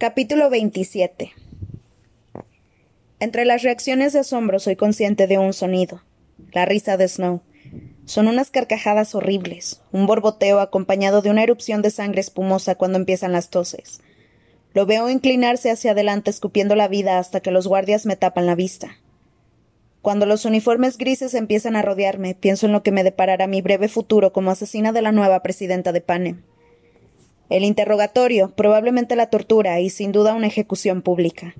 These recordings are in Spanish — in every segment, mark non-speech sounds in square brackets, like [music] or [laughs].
Capítulo 27 Entre las reacciones de asombro soy consciente de un sonido, la risa de Snow. Son unas carcajadas horribles, un borboteo acompañado de una erupción de sangre espumosa cuando empiezan las toses. Lo veo inclinarse hacia adelante escupiendo la vida hasta que los guardias me tapan la vista. Cuando los uniformes grises empiezan a rodearme, pienso en lo que me deparará mi breve futuro como asesina de la nueva presidenta de Panem. El interrogatorio, probablemente la tortura y sin duda una ejecución pública.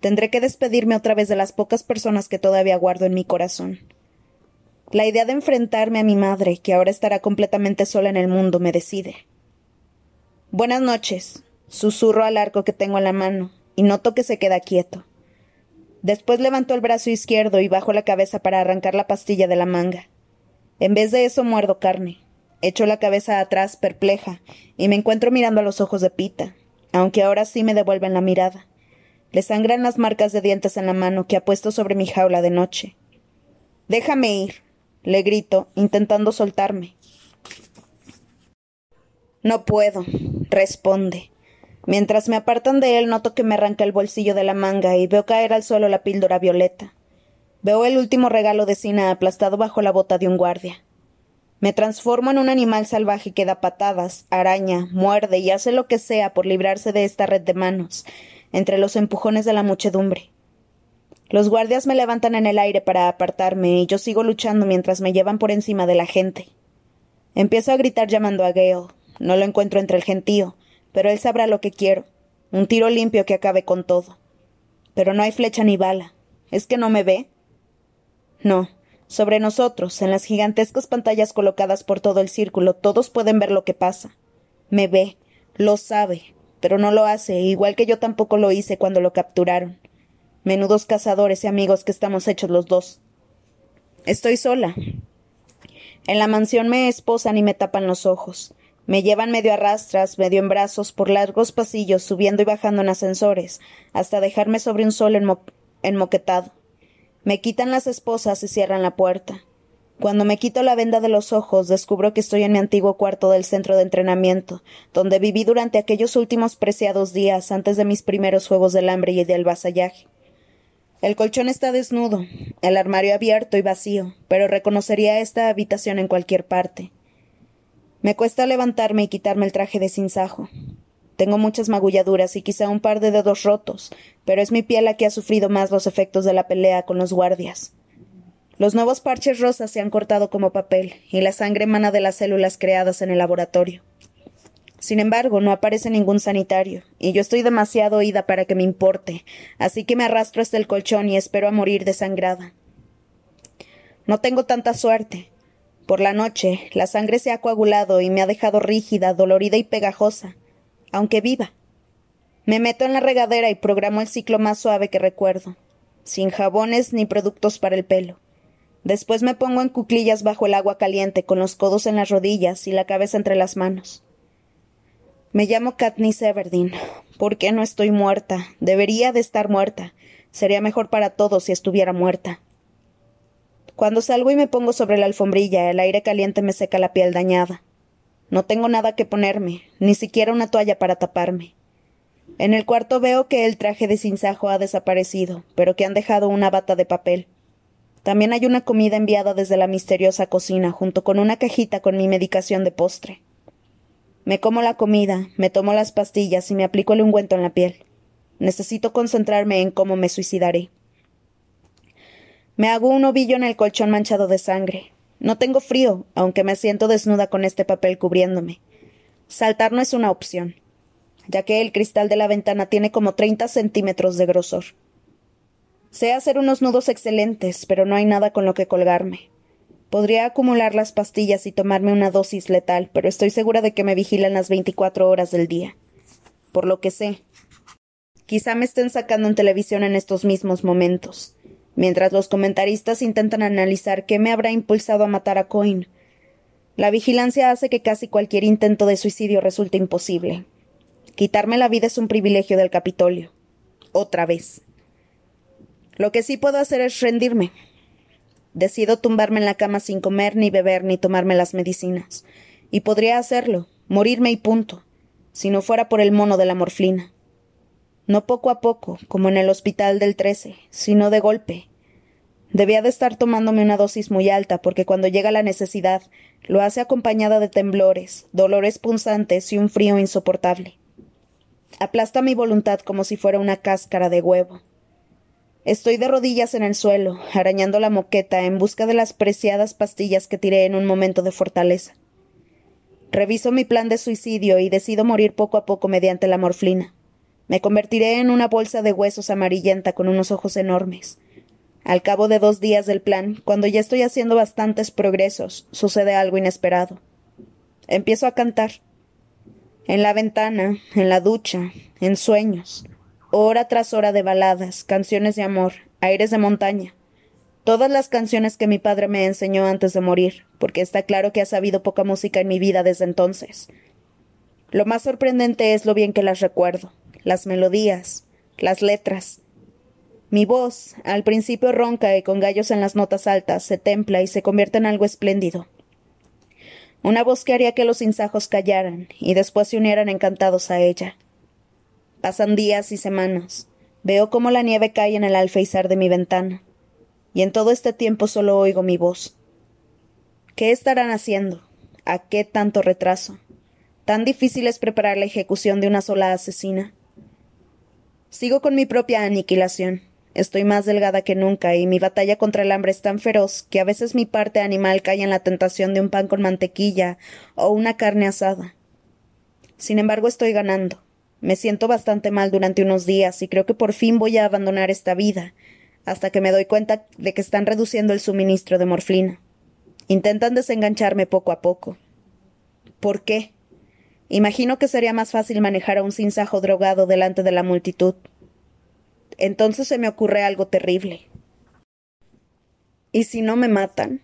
Tendré que despedirme otra vez de las pocas personas que todavía guardo en mi corazón. La idea de enfrentarme a mi madre, que ahora estará completamente sola en el mundo, me decide. Buenas noches, susurro al arco que tengo en la mano, y noto que se queda quieto. Después levanto el brazo izquierdo y bajo la cabeza para arrancar la pastilla de la manga. En vez de eso muerdo carne. Echo la cabeza atrás, perpleja, y me encuentro mirando a los ojos de Pita, aunque ahora sí me devuelven la mirada. Le sangran las marcas de dientes en la mano que ha puesto sobre mi jaula de noche. Déjame ir, le grito, intentando soltarme. No puedo, responde. Mientras me apartan de él, noto que me arranca el bolsillo de la manga y veo caer al suelo la píldora violeta. Veo el último regalo de Sina aplastado bajo la bota de un guardia. Me transformo en un animal salvaje que da patadas, araña, muerde y hace lo que sea por librarse de esta red de manos, entre los empujones de la muchedumbre. Los guardias me levantan en el aire para apartarme y yo sigo luchando mientras me llevan por encima de la gente. Empiezo a gritar llamando a Gale. No lo encuentro entre el gentío, pero él sabrá lo que quiero. Un tiro limpio que acabe con todo. Pero no hay flecha ni bala. ¿Es que no me ve? No, sobre nosotros, en las gigantescas pantallas colocadas por todo el círculo, todos pueden ver lo que pasa. Me ve, lo sabe, pero no lo hace, igual que yo tampoco lo hice cuando lo capturaron. Menudos cazadores y amigos que estamos hechos los dos. Estoy sola. En la mansión me esposan y me tapan los ojos. Me llevan medio a rastras, medio en brazos, por largos pasillos, subiendo y bajando en ascensores, hasta dejarme sobre un sol enmoquetado. Me quitan las esposas y cierran la puerta. Cuando me quito la venda de los ojos, descubro que estoy en mi antiguo cuarto del centro de entrenamiento, donde viví durante aquellos últimos preciados días antes de mis primeros juegos del hambre y del vasallaje. El colchón está desnudo, el armario abierto y vacío, pero reconocería esta habitación en cualquier parte. Me cuesta levantarme y quitarme el traje de sinsajo. Tengo muchas magulladuras y quizá un par de dedos rotos, pero es mi piel la que ha sufrido más los efectos de la pelea con los guardias. Los nuevos parches rosas se han cortado como papel, y la sangre emana de las células creadas en el laboratorio. Sin embargo, no aparece ningún sanitario, y yo estoy demasiado oída para que me importe, así que me arrastro hasta el colchón y espero a morir desangrada. No tengo tanta suerte. Por la noche, la sangre se ha coagulado y me ha dejado rígida, dolorida y pegajosa aunque viva. Me meto en la regadera y programo el ciclo más suave que recuerdo, sin jabones ni productos para el pelo. Después me pongo en cuclillas bajo el agua caliente, con los codos en las rodillas y la cabeza entre las manos. Me llamo Katniss Everdeen. ¿Por qué no estoy muerta? Debería de estar muerta. Sería mejor para todos si estuviera muerta. Cuando salgo y me pongo sobre la alfombrilla, el aire caliente me seca la piel dañada. No tengo nada que ponerme, ni siquiera una toalla para taparme. En el cuarto veo que el traje de sinsajo ha desaparecido, pero que han dejado una bata de papel. También hay una comida enviada desde la misteriosa cocina, junto con una cajita con mi medicación de postre. Me como la comida, me tomo las pastillas y me aplico el ungüento en la piel. Necesito concentrarme en cómo me suicidaré. Me hago un ovillo en el colchón manchado de sangre. No tengo frío, aunque me siento desnuda con este papel cubriéndome. Saltar no es una opción, ya que el cristal de la ventana tiene como treinta centímetros de grosor. Sé hacer unos nudos excelentes, pero no hay nada con lo que colgarme. Podría acumular las pastillas y tomarme una dosis letal, pero estoy segura de que me vigilan las veinticuatro horas del día. Por lo que sé. Quizá me estén sacando en televisión en estos mismos momentos mientras los comentaristas intentan analizar qué me habrá impulsado a matar a Coin. La vigilancia hace que casi cualquier intento de suicidio resulte imposible. Quitarme la vida es un privilegio del Capitolio. Otra vez. Lo que sí puedo hacer es rendirme. Decido tumbarme en la cama sin comer, ni beber, ni tomarme las medicinas. Y podría hacerlo, morirme y punto, si no fuera por el mono de la morflina. No poco a poco, como en el hospital del 13, sino de golpe. Debía de estar tomándome una dosis muy alta, porque cuando llega la necesidad, lo hace acompañada de temblores, dolores punzantes y un frío insoportable. Aplasta mi voluntad como si fuera una cáscara de huevo. Estoy de rodillas en el suelo, arañando la moqueta en busca de las preciadas pastillas que tiré en un momento de fortaleza. Reviso mi plan de suicidio y decido morir poco a poco mediante la morflina. Me convertiré en una bolsa de huesos amarillenta con unos ojos enormes. Al cabo de dos días del plan, cuando ya estoy haciendo bastantes progresos, sucede algo inesperado. Empiezo a cantar. En la ventana, en la ducha, en sueños hora tras hora de baladas, canciones de amor, aires de montaña. Todas las canciones que mi padre me enseñó antes de morir, porque está claro que ha sabido poca música en mi vida desde entonces. Lo más sorprendente es lo bien que las recuerdo, las melodías, las letras. Mi voz, al principio ronca y con gallos en las notas altas, se templa y se convierte en algo espléndido. Una voz que haría que los insajos callaran y después se unieran encantados a ella. Pasan días y semanas. Veo cómo la nieve cae en el alféizar de mi ventana. Y en todo este tiempo solo oigo mi voz. ¿Qué estarán haciendo? ¿A qué tanto retraso? ¿Tan difícil es preparar la ejecución de una sola asesina? Sigo con mi propia aniquilación. Estoy más delgada que nunca y mi batalla contra el hambre es tan feroz que a veces mi parte animal cae en la tentación de un pan con mantequilla o una carne asada. Sin embargo, estoy ganando. Me siento bastante mal durante unos días y creo que por fin voy a abandonar esta vida, hasta que me doy cuenta de que están reduciendo el suministro de morfina. Intentan desengancharme poco a poco. ¿Por qué? Imagino que sería más fácil manejar a un sinsajo drogado delante de la multitud. Entonces se me ocurre algo terrible. ¿Y si no me matan?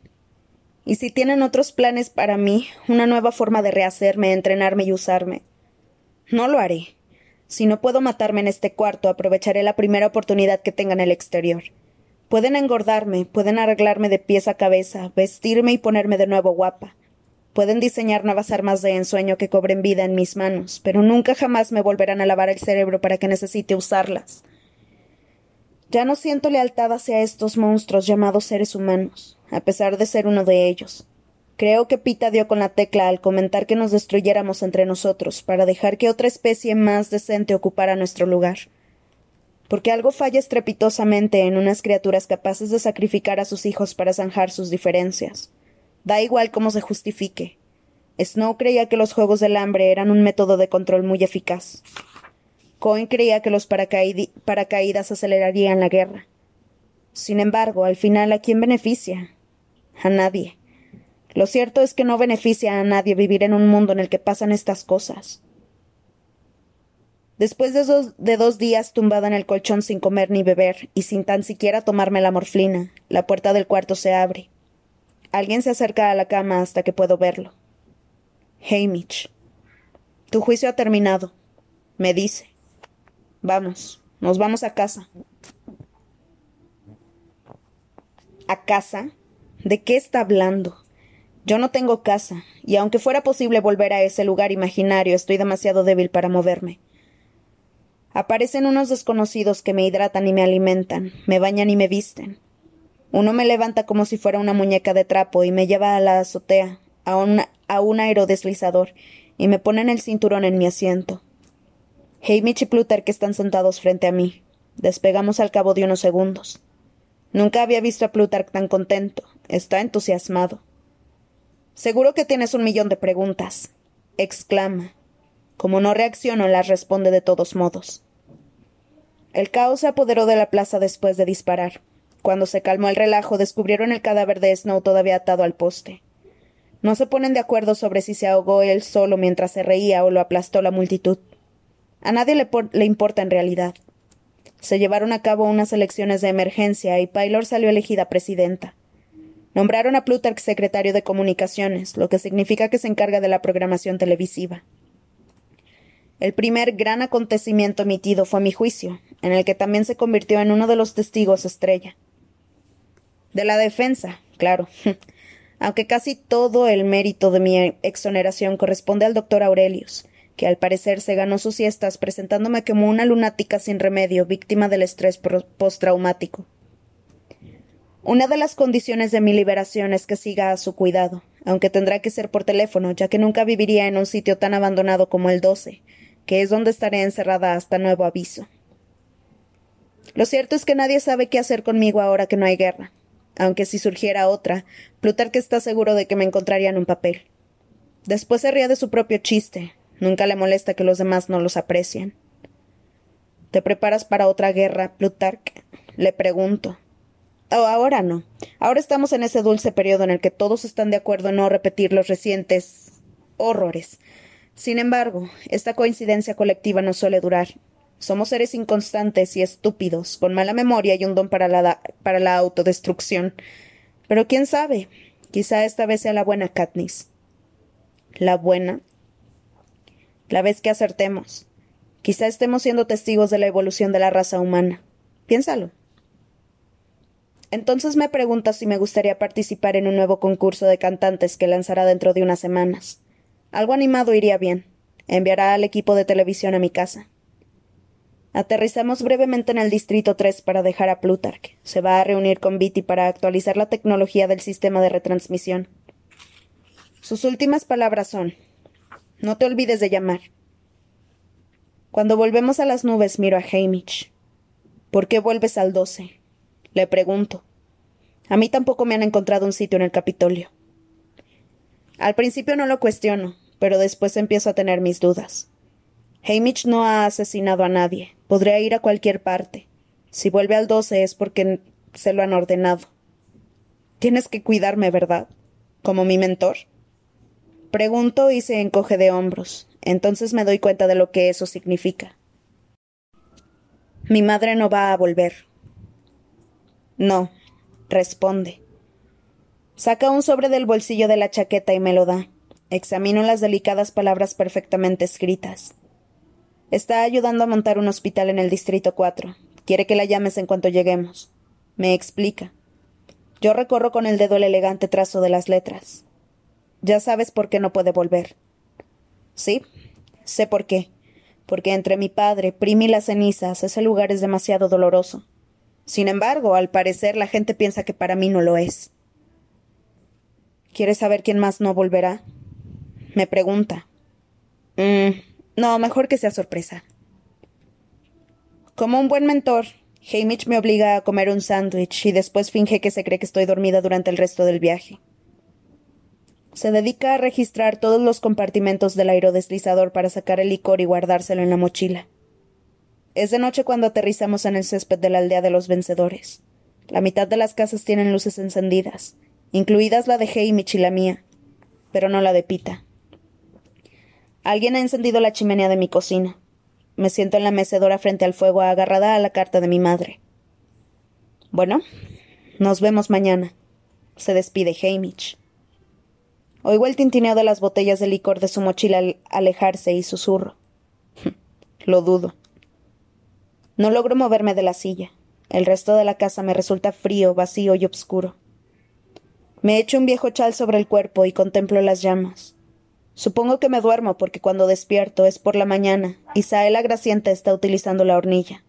¿Y si tienen otros planes para mí, una nueva forma de rehacerme, entrenarme y usarme? No lo haré. Si no puedo matarme en este cuarto, aprovecharé la primera oportunidad que tenga en el exterior. Pueden engordarme, pueden arreglarme de pies a cabeza, vestirme y ponerme de nuevo guapa. Pueden diseñar nuevas armas de ensueño que cobren vida en mis manos, pero nunca jamás me volverán a lavar el cerebro para que necesite usarlas. Ya no siento lealtad hacia estos monstruos llamados seres humanos, a pesar de ser uno de ellos. Creo que Pita dio con la tecla al comentar que nos destruyéramos entre nosotros para dejar que otra especie más decente ocupara nuestro lugar. Porque algo falla estrepitosamente en unas criaturas capaces de sacrificar a sus hijos para zanjar sus diferencias. Da igual cómo se justifique. Snow creía que los juegos del hambre eran un método de control muy eficaz. Cohen creía que los paracaídas acelerarían la guerra. Sin embargo, al final, ¿a quién beneficia? A nadie. Lo cierto es que no beneficia a nadie vivir en un mundo en el que pasan estas cosas. Después de dos, días tumbada en el colchón sin comer ni beber y sin tan siquiera tomarme la morflina, la puerta del cuarto se abre. Alguien se acerca a la cama hasta que puedo verlo. Hamish. Tu juicio ha terminado, me dice. Vamos, nos vamos a casa. ¿A casa? ¿De qué está hablando? Yo no tengo casa, y aunque fuera posible volver a ese lugar imaginario, estoy demasiado débil para moverme. Aparecen unos desconocidos que me hidratan y me alimentan, me bañan y me visten. Uno me levanta como si fuera una muñeca de trapo y me lleva a la azotea, a un, a un aerodeslizador, y me ponen el cinturón en mi asiento. Hamish y Plutarch están sentados frente a mí. Despegamos al cabo de unos segundos. Nunca había visto a Plutarch tan contento. Está entusiasmado. Seguro que tienes un millón de preguntas, exclama. Como no reacciono, las responde de todos modos. El caos se apoderó de la plaza después de disparar. Cuando se calmó el relajo, descubrieron el cadáver de Snow todavía atado al poste. No se ponen de acuerdo sobre si se ahogó él solo mientras se reía o lo aplastó la multitud. A nadie le, importa en realidad. Se llevaron a cabo unas elecciones de emergencia y Paylor salió elegida presidenta. Nombraron a Plutarch secretario de Comunicaciones, lo que significa que se encarga de la programación televisiva. El primer gran acontecimiento emitido fue mi juicio, en el que también se convirtió en uno de los testigos estrella. De la defensa, claro. [laughs] Aunque casi todo el mérito de mi exoneración corresponde al doctor Aurelius, que al parecer se ganó sus siestas presentándome como una lunática sin remedio, víctima del estrés postraumático. Una de las condiciones de mi liberación es que siga a su cuidado, aunque tendrá que ser por teléfono, ya que nunca viviría en un sitio tan abandonado como el 12, que es donde estaré encerrada hasta nuevo aviso. Lo cierto es que nadie sabe qué hacer conmigo ahora que no hay guerra, aunque si surgiera otra, Plutarque está seguro de que me encontraría en un papel. Después se ría de su propio chiste, nunca le molesta que los demás no los aprecien. ¿Te preparas para otra guerra, Plutarque? Le pregunto. Oh, ahora no. Ahora estamos en ese dulce periodo en el que todos están de acuerdo en no repetir los recientes horrores. Sin embargo, esta coincidencia colectiva no suele durar. Somos seres inconstantes y estúpidos, con mala memoria y un don para la, para la autodestrucción. Pero quién sabe, quizá esta vez sea la buena Katniss. ¿La buena? La vez que acertemos. Quizá estemos siendo testigos de la evolución de la raza humana. Piénsalo. Entonces me pregunta si me gustaría participar en un nuevo concurso de cantantes que lanzará dentro de unas semanas. Algo animado iría bien. Enviará al equipo de televisión a mi casa. Aterrizamos brevemente en el Distrito 3 para dejar a Plutarch. Se va a reunir con Beatty para actualizar la tecnología del sistema de retransmisión. Sus últimas palabras son: No te olvides de llamar. Cuando volvemos a las nubes, miro a Hamish. ¿Por qué vuelves al 12? Le pregunto. A mí tampoco me han encontrado un sitio en el Capitolio. Al principio no lo cuestiono, pero después empiezo a tener mis dudas. Hamish no ha asesinado a nadie. Podría ir a cualquier parte. Si vuelve al 12 es porque se lo han ordenado. Tienes que cuidarme, ¿verdad? ¿Como mi mentor? Pregunto y se encoge de hombros. Entonces me doy cuenta de lo que eso significa. Mi madre no va a volver. No, responde. Saca un sobre del bolsillo de la chaqueta y me lo da. Examino las delicadas palabras perfectamente escritas. Está ayudando a montar un hospital en el Distrito 4. Quiere que la llames en cuanto lleguemos. Me explica. Yo recorro con el dedo el elegante trazo de las letras. Ya sabes por qué no puede volver. Sí, sé por qué. Porque entre mi padre, Primi y las cenizas, ese lugar es demasiado doloroso. Sin embargo, al parecer la gente piensa que para mí no lo es. ¿Quieres saber quién más no volverá? Me pregunta. Mm, no, mejor que sea sorpresa. Como un buen mentor, Hamish me obliga a comer un sándwich y después finge que se cree que estoy dormida durante el resto del viaje. Se dedica a registrar todos los compartimentos del aerodeslizador para sacar el licor y guardárselo en la mochila. Es de noche cuando aterrizamos en el césped de la aldea de los vencedores. La mitad de las casas tienen luces encendidas, incluidas la de Hamish y la mía, pero no la de Pita. Alguien ha encendido la chimenea de mi cocina. Me siento en la mecedora frente al fuego agarrada a la carta de mi madre. Bueno, nos vemos mañana. Se despide Hamish. Oigo el tintineo de las botellas de licor de su mochila al alejarse y susurro. [laughs] Lo dudo. No logro moverme de la silla. El resto de la casa me resulta frío, vacío y oscuro. Me echo un viejo chal sobre el cuerpo y contemplo las llamas. Supongo que me duermo porque cuando despierto es por la mañana y Saela Gracienta está utilizando la hornilla.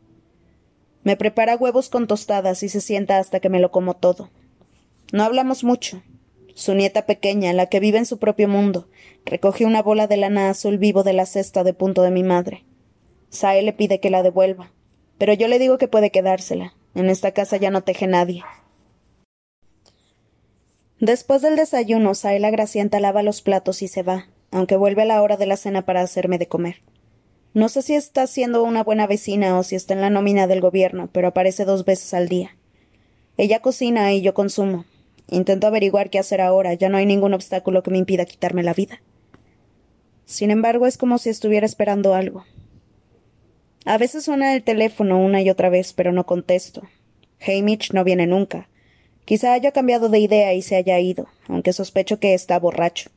Me prepara huevos con tostadas y se sienta hasta que me lo como todo. No hablamos mucho. Su nieta pequeña, la que vive en su propio mundo, recoge una bola de lana azul vivo de la cesta de punto de mi madre. Sae le pide que la devuelva pero yo le digo que puede quedársela. En esta casa ya no teje nadie. Después del desayuno, Saela Gracienta lava los platos y se va, aunque vuelve a la hora de la cena para hacerme de comer. No sé si está siendo una buena vecina o si está en la nómina del gobierno, pero aparece dos veces al día. Ella cocina y yo consumo. Intento averiguar qué hacer ahora, ya no hay ningún obstáculo que me impida quitarme la vida. Sin embargo, es como si estuviera esperando algo. A veces suena el teléfono una y otra vez, pero no contesto. Hamish no viene nunca. Quizá haya cambiado de idea y se haya ido, aunque sospecho que está borracho.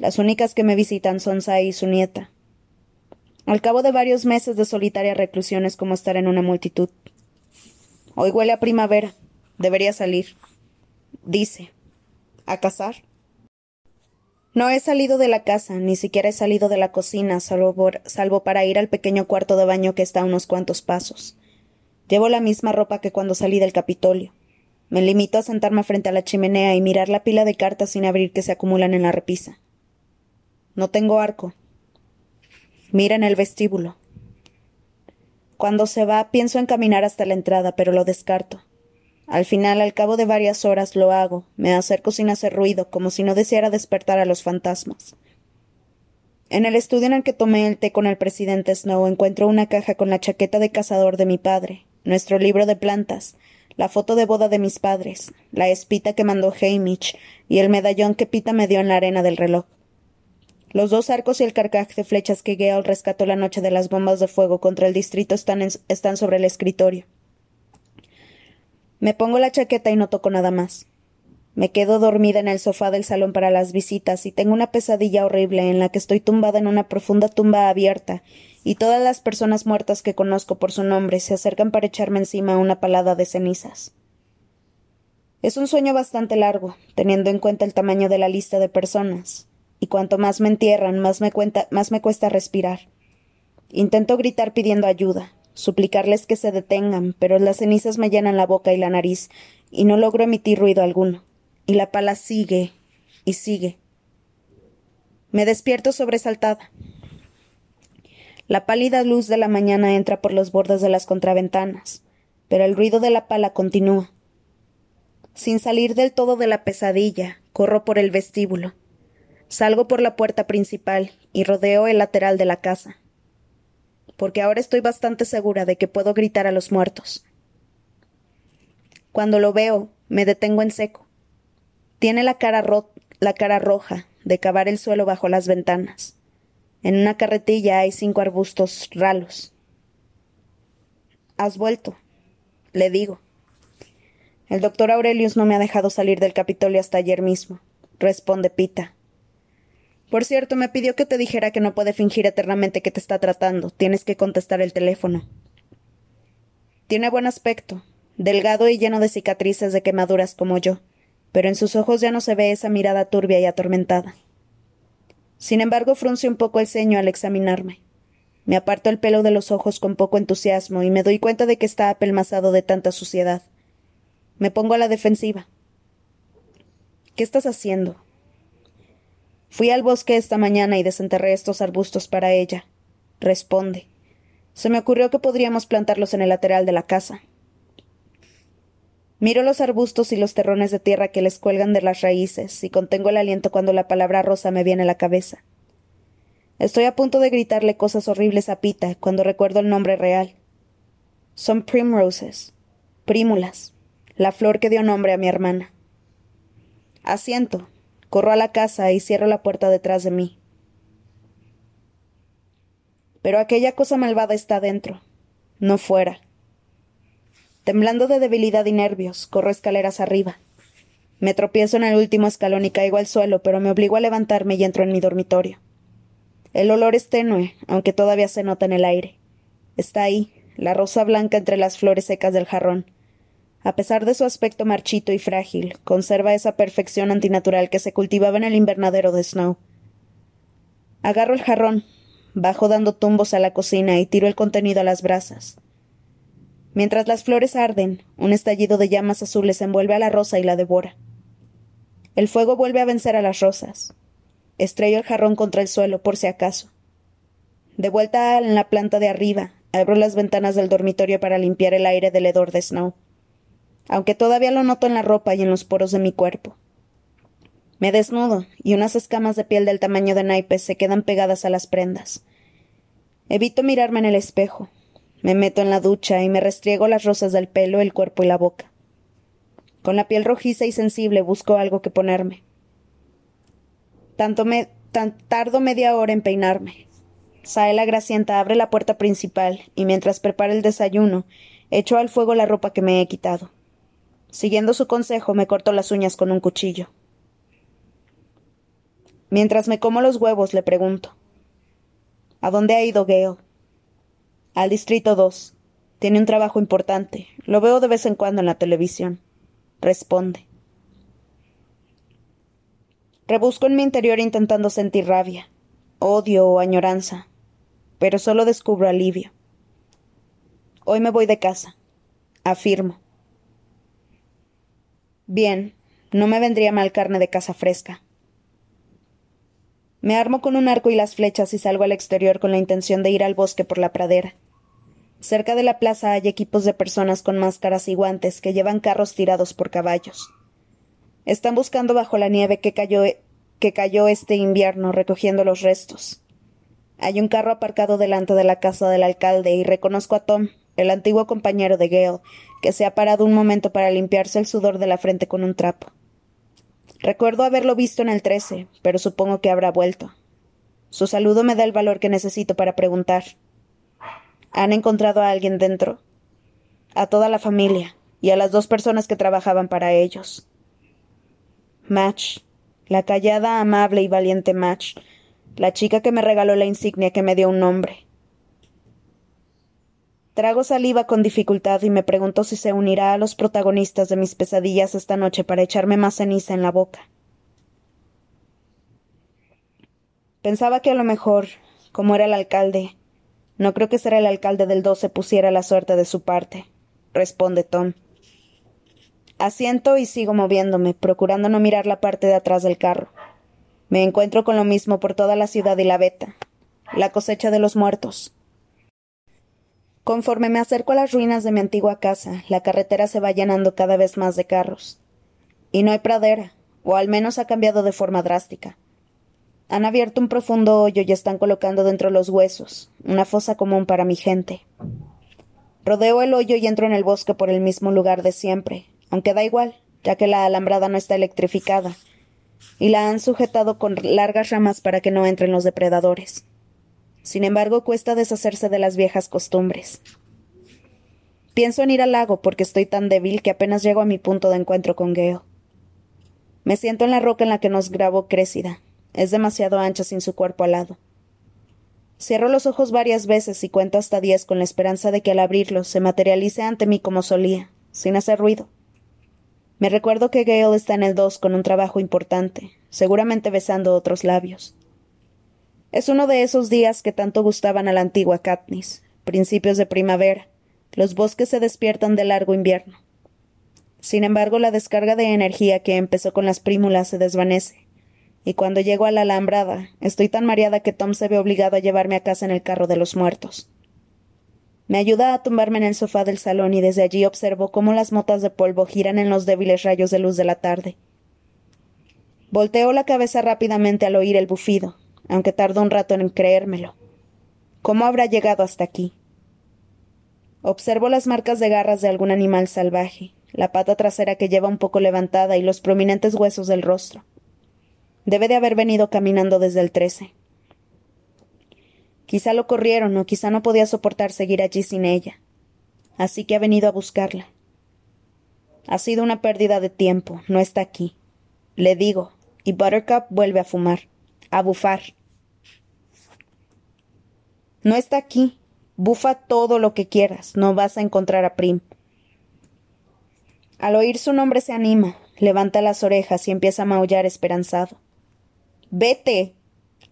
Las únicas que me visitan son Sai y su nieta. Al cabo de varios meses de solitaria reclusión es como estar en una multitud. Hoy huele a primavera. Debería salir. Dice. ¿A cazar? No he salido de la casa, ni siquiera he salido de la cocina, salvo, para ir al pequeño cuarto de baño que está a unos cuantos pasos. Llevo la misma ropa que cuando salí del Capitolio. Me limito a sentarme frente a la chimenea y mirar la pila de cartas sin abrir que se acumulan en la repisa. No tengo arco. Mira en el vestíbulo. Cuando se va, pienso en caminar hasta la entrada, pero lo descarto. Al final, al cabo de varias horas, lo hago, me acerco sin hacer ruido, como si no deseara despertar a los fantasmas. En el estudio en el que tomé el té con el presidente Snow encuentro una caja con la chaqueta de cazador de mi padre, nuestro libro de plantas, la foto de boda de mis padres, la espita que mandó Hamish y el medallón que Pita me dio en la arena del reloj. Los dos arcos y el carcaj de flechas que Gale rescató la noche de las bombas de fuego contra el distrito están, están sobre el escritorio. Me pongo la chaqueta y no toco nada más. Me quedo dormida en el sofá del salón para las visitas y tengo una pesadilla horrible en la que estoy tumbada en una profunda tumba abierta y todas las personas muertas que conozco por su nombre se acercan para echarme encima una palada de cenizas. Es un sueño bastante largo, teniendo en cuenta el tamaño de la lista de personas, y cuanto más me entierran, más me, más me cuesta respirar. Intento gritar pidiendo ayuda, suplicarles que se detengan, pero las cenizas me llenan la boca y la nariz, y no logro emitir ruido alguno. Y la pala sigue y sigue. Me despierto sobresaltada. La pálida luz de la mañana entra por los bordes de las contraventanas, pero el ruido de la pala continúa. Sin salir del todo de la pesadilla, corro por el vestíbulo. Salgo por la puerta principal y rodeo el lateral de la casa porque ahora estoy bastante segura de que puedo gritar a los muertos. Cuando lo veo, me detengo en seco. Tiene la cara, la cara roja de cavar el suelo bajo las ventanas. En una carretilla hay cinco arbustos ralos. Has vuelto, le digo. El doctor Aurelius no me ha dejado salir del Capitolio hasta ayer mismo, responde Pita. Por cierto, me pidió que te dijera que no puede fingir eternamente que te está tratando. Tienes que contestar el teléfono. Tiene buen aspecto, delgado y lleno de cicatrices de quemaduras como yo, pero en sus ojos ya no se ve esa mirada turbia y atormentada. Sin embargo, frunce un poco el ceño al examinarme. Me aparto el pelo de los ojos con poco entusiasmo y me doy cuenta de que está apelmazado de tanta suciedad. Me pongo a la defensiva. ¿Qué estás haciendo? Fui al bosque esta mañana y desenterré estos arbustos para ella. Responde. Se me ocurrió que podríamos plantarlos en el lateral de la casa. Miro los arbustos y los terrones de tierra que les cuelgan de las raíces y contengo el aliento cuando la palabra rosa me viene a la cabeza. Estoy a punto de gritarle cosas horribles a Pita cuando recuerdo el nombre real. Son primroses, prímulas, la flor que dio nombre a mi hermana. Asiento, Corro a la casa y cierro la puerta detrás de mí. Pero aquella cosa malvada está dentro, no fuera. Temblando de debilidad y nervios, corro escaleras arriba. Me tropiezo en el último escalón y caigo al suelo, pero me obligo a levantarme y entro en mi dormitorio. El olor es tenue, aunque todavía se nota en el aire. Está ahí, la rosa blanca entre las flores secas del jarrón. A pesar de su aspecto marchito y frágil, conserva esa perfección antinatural que se cultivaba en el invernadero de Snow. Agarro el jarrón, bajo dando tumbos a la cocina y tiro el contenido a las brasas. Mientras las flores arden, un estallido de llamas azules envuelve a la rosa y la devora. El fuego vuelve a vencer a las rosas. Estrello el jarrón contra el suelo por si acaso. De vuelta en la planta de arriba, abro las ventanas del dormitorio para limpiar el aire del hedor de Snow aunque todavía lo noto en la ropa y en los poros de mi cuerpo. Me desnudo, y unas escamas de piel del tamaño de naipes se quedan pegadas a las prendas. Evito mirarme en el espejo. Me meto en la ducha y me restriego las rosas del pelo, el cuerpo y la boca. Con la piel rojiza y sensible busco algo que ponerme. Tanto me tardo media hora en peinarme. Sae la gracienta abre la puerta principal y mientras prepara el desayuno, echo al fuego la ropa que me he quitado. Siguiendo su consejo, me corto las uñas con un cuchillo. Mientras me como los huevos, le pregunto. ¿A dónde ha ido Gale? Al Distrito 2. Tiene un trabajo importante. Lo veo de vez en cuando en la televisión. Responde. Rebusco en mi interior intentando sentir rabia, odio o añoranza, pero solo descubro alivio. Hoy me voy de casa, afirmo. Bien, no me vendría mal carne de casa fresca. Me armo con un arco y las flechas y salgo al exterior con la intención de ir al bosque por la pradera. Cerca de la plaza hay equipos de personas con máscaras y guantes que llevan carros tirados por caballos. Están buscando bajo la nieve que cayó, que cayó este invierno recogiendo los restos. Hay un carro aparcado delante de la casa del alcalde y reconozco a Tom, el antiguo compañero de Gale, que se ha parado un momento para limpiarse el sudor de la frente con un trapo. Recuerdo haberlo visto en el trece, pero supongo que habrá vuelto. Su saludo me da el valor que necesito para preguntar. ¿Han encontrado a alguien dentro? A toda la familia y a las dos personas que trabajaban para ellos. Match, la callada, amable y valiente Match, la chica que me regaló la insignia que me dio un nombre. Trago saliva con dificultad y me pregunto si se unirá a los protagonistas de mis pesadillas esta noche para echarme más ceniza en la boca. Pensaba que a lo mejor, como era el alcalde, no creo que ser el alcalde del 12 pusiera la suerte de su parte, responde Tom. Asiento y sigo moviéndome, procurando no mirar la parte de atrás del carro. Me encuentro con lo mismo por toda la ciudad y la veta. La cosecha de los muertos. Conforme me acerco a las ruinas de mi antigua casa, la carretera se va llenando cada vez más de carros. Y no hay pradera, o al menos ha cambiado de forma drástica. Han abierto un profundo hoyo y están colocando dentro los huesos, una fosa común para mi gente. Rodeo el hoyo y entro en el bosque por el mismo lugar de siempre, aunque da igual, ya que la alambrada no está electrificada, y la han sujetado con largas ramas para que no entren los depredadores. Sin embargo, cuesta deshacerse de las viejas costumbres. Pienso en ir al lago porque estoy tan débil que apenas llego a mi punto de encuentro con Gale. Me siento en la roca en la que nos grabó Crécida. Es demasiado ancha sin su cuerpo al lado. Cierro los ojos varias veces y cuento hasta diez con la esperanza de que al abrirlos se materialice ante mí como solía, sin hacer ruido. Me recuerdo que Gale está en el dos con un trabajo importante, seguramente besando otros labios. Es uno de esos días que tanto gustaban a la antigua Katniss, principios de primavera. Los bosques se despiertan del largo invierno. Sin embargo, la descarga de energía que empezó con las prímulas se desvanece, y cuando llego a la alambrada, estoy tan mareada que Tom se ve obligado a llevarme a casa en el carro de los muertos. Me ayuda a tumbarme en el sofá del salón y desde allí observo cómo las motas de polvo giran en los débiles rayos de luz de la tarde. Volteo la cabeza rápidamente al oír el bufido, aunque tardo un rato en creérmelo. ¿Cómo habrá llegado hasta aquí? Observo las marcas de garras de algún animal salvaje, la pata trasera que lleva un poco levantada y los prominentes huesos del rostro. Debe de haber venido caminando desde el trece. Quizá lo corrieron o quizá no podía soportar seguir allí sin ella. Así que ha venido a buscarla. Ha sido una pérdida de tiempo, no está aquí. Le digo, y Buttercup vuelve a fumar, a bufar. No está aquí. Bufa todo lo que quieras, no vas a encontrar a Prim. Al oír su nombre se anima, levanta las orejas y empieza a maullar esperanzado. Vete.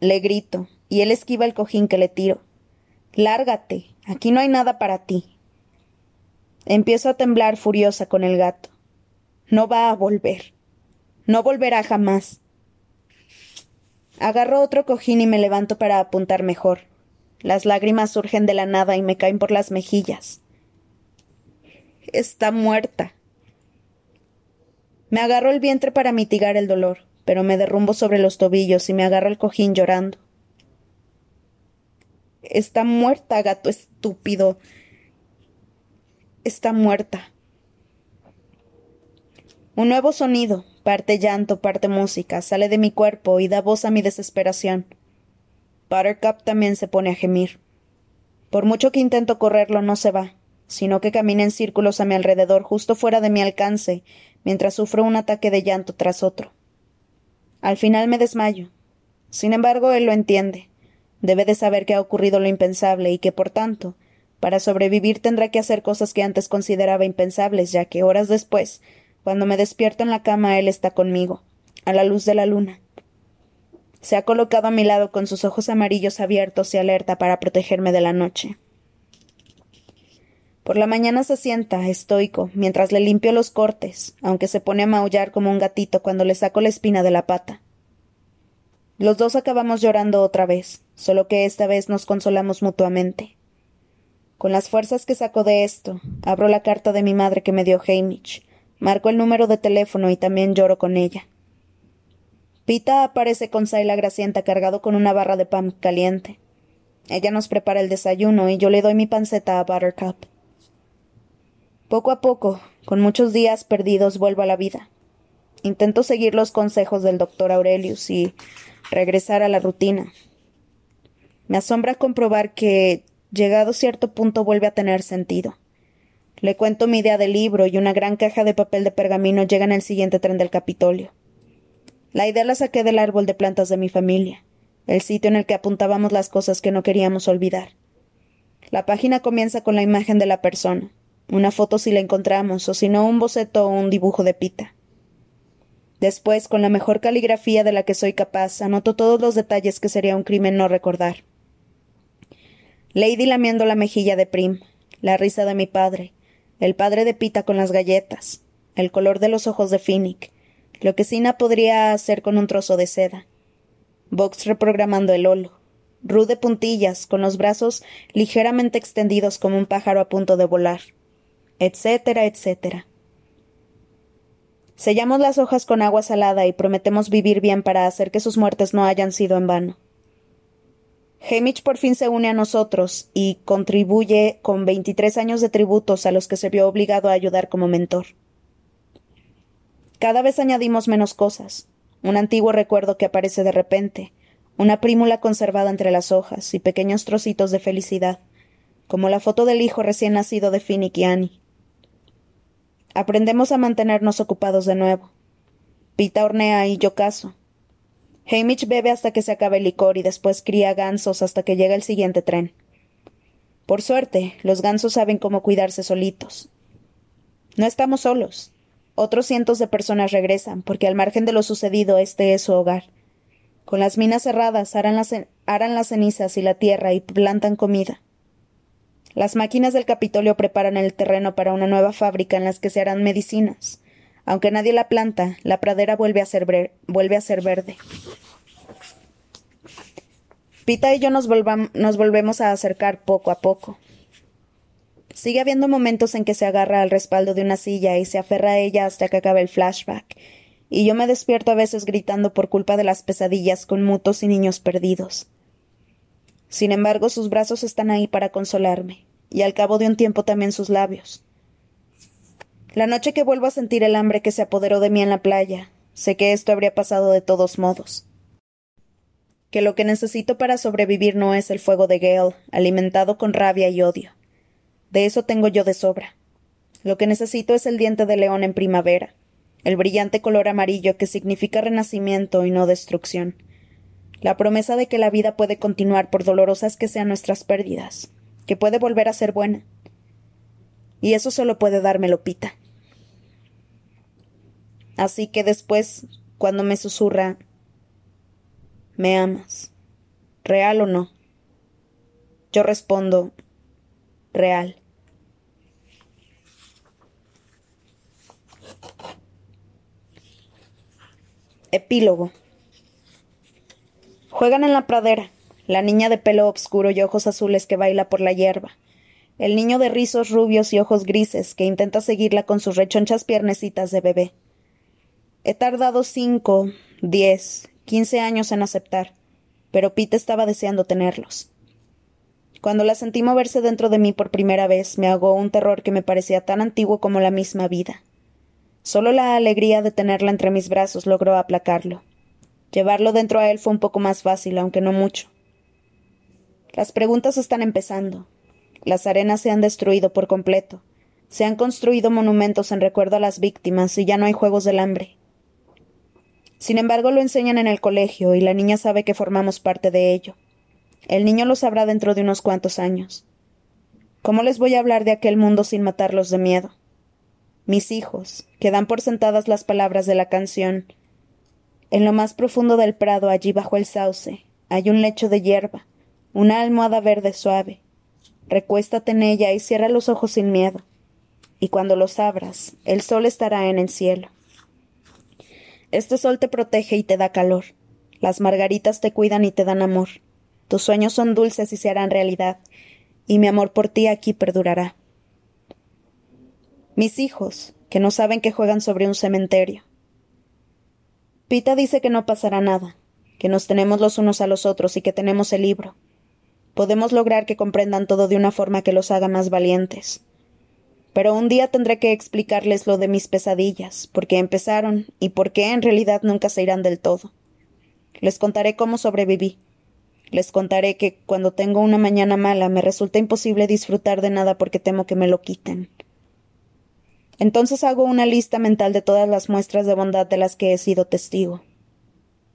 le grito, y él esquiva el cojín que le tiro. Lárgate, aquí no hay nada para ti. Empiezo a temblar furiosa con el gato. No va a volver. No volverá jamás. Agarro otro cojín y me levanto para apuntar mejor. Las lágrimas surgen de la nada y me caen por las mejillas. Está muerta. Me agarro el vientre para mitigar el dolor, pero me derrumbo sobre los tobillos y me agarro el cojín llorando. Está muerta, gato estúpido. Está muerta. Un nuevo sonido, parte llanto, parte música, sale de mi cuerpo y da voz a mi desesperación. Buttercup también se pone a gemir. Por mucho que intento correrlo, no se va, sino que camina en círculos a mi alrededor, justo fuera de mi alcance, mientras sufro un ataque de llanto tras otro. Al final me desmayo. Sin embargo, él lo entiende. Debe de saber que ha ocurrido lo impensable y que, por tanto, para sobrevivir tendrá que hacer cosas que antes consideraba impensables, ya que horas después, cuando me despierto en la cama, él está conmigo, a la luz de la luna, Se ha colocado a mi lado con sus ojos amarillos abiertos y alerta para protegerme de la noche. Por la mañana se sienta, estoico, mientras le limpio los cortes, aunque se pone a maullar como un gatito cuando le saco la espina de la pata. Los dos acabamos llorando otra vez, solo que esta vez nos consolamos mutuamente. Con las fuerzas que saco de esto, abro la carta de mi madre que me dio Hamish, marco el número de teléfono y también lloro con ella. Pita aparece con Saila Gracienta cargado con una barra de pan caliente. Ella nos prepara el desayuno y yo le doy mi panceta a Buttercup. Poco a poco, con muchos días perdidos, vuelvo a la vida. Intento seguir los consejos del doctor Aurelius y regresar a la rutina. Me asombra comprobar que, llegado cierto punto, vuelve a tener sentido. Le cuento mi idea del libro y una gran caja de papel de pergamino llega en el siguiente tren del Capitolio. La idea la saqué del árbol de plantas de mi familia, el sitio en el que apuntábamos las cosas que no queríamos olvidar. La página comienza con la imagen de la persona, una foto si la encontramos, o si no, un boceto o un dibujo de pita. Después, con la mejor caligrafía de la que soy capaz, anoto todos los detalles que sería un crimen no recordar. Lady lamiendo la mejilla de Prim, la risa de mi padre, el padre de Pita con las galletas, el color de los ojos de Finnick, lo que Sina podría hacer con un trozo de seda. Vox reprogramando el holo. Ru de puntillas, con los brazos ligeramente extendidos como un pájaro a punto de volar etcétera, etcétera. Sellamos las hojas con agua salada y prometemos vivir bien para hacer que sus muertes no hayan sido en vano. Hamish por fin se une a nosotros y contribuye con veintitrés años de tributos a los que se vio obligado a ayudar como mentor. Cada vez añadimos menos cosas, un antiguo recuerdo que aparece de repente, una prímula conservada entre las hojas y pequeños trocitos de felicidad, como la foto del hijo recién nacido de Finnick y Annie. Aprendemos a mantenernos ocupados de nuevo. Pita hornea y yo caso. Hamish bebe hasta que se acabe el licor y después cría gansos hasta que llega el siguiente tren. Por suerte, los gansos saben cómo cuidarse solitos. No estamos solos. Otros cientos de personas regresan, porque al margen de lo sucedido este es su hogar. Con las minas cerradas harán las, las cenizas y la tierra y plantan comida. Las máquinas del Capitolio preparan el terreno para una nueva fábrica en las que se harán medicinas. Aunque nadie la planta, la pradera vuelve a ser, vuelve a ser verde. Pita y yo nos, nos volvemos a acercar poco a poco. Sigue habiendo momentos en que se agarra al respaldo de una silla y se aferra a ella hasta que acabe el flashback, y yo me despierto a veces gritando por culpa de las pesadillas con mutos y niños perdidos. Sin embargo, sus brazos están ahí para consolarme y al cabo de un tiempo también sus labios. La noche que vuelvo a sentir el hambre que se apoderó de mí en la playa, sé que esto habría pasado de todos modos. Que lo que necesito para sobrevivir no es el fuego de Gale, alimentado con rabia y odio. De eso tengo yo de sobra. Lo que necesito es el diente de león en primavera, el brillante color amarillo que significa renacimiento y no destrucción, la promesa de que la vida puede continuar por dolorosas que sean nuestras pérdidas, que puede volver a ser buena. Y eso solo puede dármelo Pita. Así que después, cuando me susurra, ¿me amas? ¿Real o no? Yo respondo, real. Epílogo. Juegan en la pradera la niña de pelo obscuro y ojos azules que baila por la hierba, el niño de rizos rubios y ojos grises que intenta seguirla con sus rechonchas piernecitas de bebé. He tardado cinco, diez, quince años en aceptar, pero Pete estaba deseando tenerlos. Cuando la sentí moverse dentro de mí por primera vez, me ahogó un terror que me parecía tan antiguo como la misma vida. Solo la alegría de tenerla entre mis brazos logró aplacarlo. Llevarlo dentro a él fue un poco más fácil, aunque no mucho. Las preguntas están empezando. Las arenas se han destruido por completo. Se han construido monumentos en recuerdo a las víctimas y ya no hay juegos del hambre. Sin embargo, lo enseñan en el colegio y la niña sabe que formamos parte de ello. El niño lo sabrá dentro de unos cuantos años. ¿Cómo les voy a hablar de aquel mundo sin matarlos de miedo? Mis hijos, que dan por sentadas las palabras de la canción En lo más profundo del prado, allí bajo el sauce, hay un lecho de hierba, una almohada verde suave. Recuéstate en ella y cierra los ojos sin miedo. Y cuando los abras, el sol estará en el cielo. Este sol te protege y te da calor. Las margaritas te cuidan y te dan amor. Tus sueños son dulces y se harán realidad, y mi amor por ti aquí perdurará. Mis hijos, que no saben que juegan sobre un cementerio. Pita dice que no pasará nada, que nos tenemos los unos a los otros y que tenemos el libro. Podemos lograr que comprendan todo de una forma que los haga más valientes. Pero un día tendré que explicarles lo de mis pesadillas, por qué empezaron y por qué en realidad nunca se irán del todo. Les contaré cómo sobreviví. Les contaré que cuando tengo una mañana mala me resulta imposible disfrutar de nada porque temo que me lo quiten. Entonces hago una lista mental de todas las muestras de bondad de las que he sido testigo.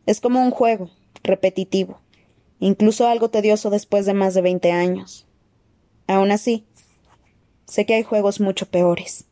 Es como un juego, repetitivo, incluso algo tedioso después de más de veinte años. Aún así, sé que hay juegos mucho peores.